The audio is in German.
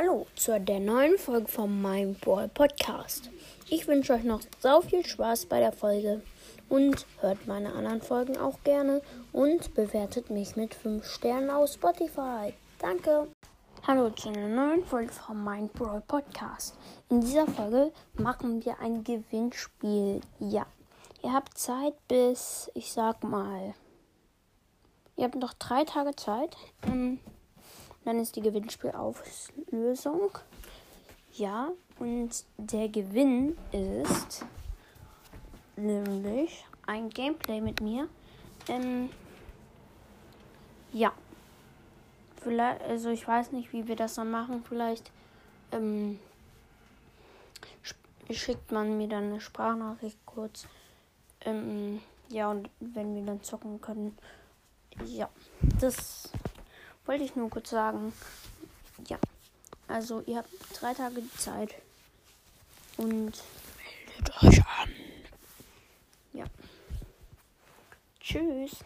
Hallo zu der neuen Folge von meinem Brawl Podcast. Ich wünsche euch noch so viel Spaß bei der Folge und hört meine anderen Folgen auch gerne und bewertet mich mit 5 Sternen auf Spotify. Danke. Hallo zu einer neuen Folge von meinem Brawl Podcast. In dieser Folge machen wir ein Gewinnspiel. Ja, ihr habt Zeit bis, ich sag mal, ihr habt noch drei Tage Zeit. Ähm, dann ist die Gewinnspielauflösung. Ja, und der Gewinn ist nämlich ein Gameplay mit mir. Ähm, ja. Vielleicht, also ich weiß nicht, wie wir das dann machen. Vielleicht ähm, schickt man mir dann eine Sprachnachricht kurz. Ähm, ja, und wenn wir dann zocken können. Ja, das wollte ich nur kurz sagen. Ja. Also ihr habt drei Tage Zeit. Und meldet euch an. Ja. Tschüss.